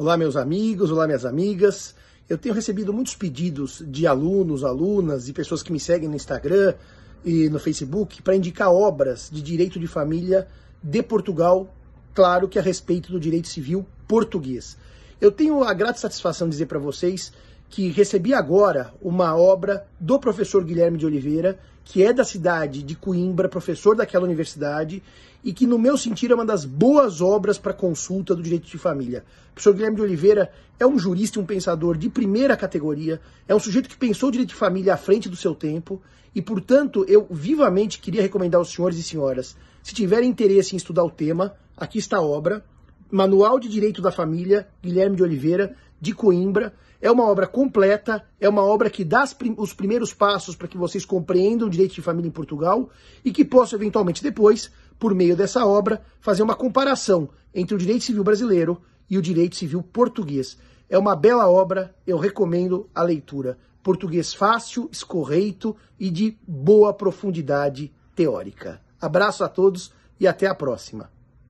Olá, meus amigos, olá, minhas amigas. Eu tenho recebido muitos pedidos de alunos, alunas e pessoas que me seguem no Instagram e no Facebook para indicar obras de direito de família de Portugal, claro que a respeito do direito civil português. Eu tenho a grata satisfação de dizer para vocês que recebi agora uma obra do professor Guilherme de Oliveira, que é da cidade de Coimbra, professor daquela universidade, e que, no meu sentir, é uma das boas obras para consulta do direito de família. O professor Guilherme de Oliveira é um jurista e um pensador de primeira categoria, é um sujeito que pensou o direito de família à frente do seu tempo, e, portanto, eu vivamente queria recomendar aos senhores e senhoras, se tiverem interesse em estudar o tema, aqui está a obra, Manual de Direito da Família, Guilherme de Oliveira, de Coimbra. É uma obra completa, é uma obra que dá os primeiros passos para que vocês compreendam o direito de família em Portugal e que possam, eventualmente, depois, por meio dessa obra, fazer uma comparação entre o direito civil brasileiro e o direito civil português. É uma bela obra, eu recomendo a leitura. Português fácil, escorreito e de boa profundidade teórica. Abraço a todos e até a próxima.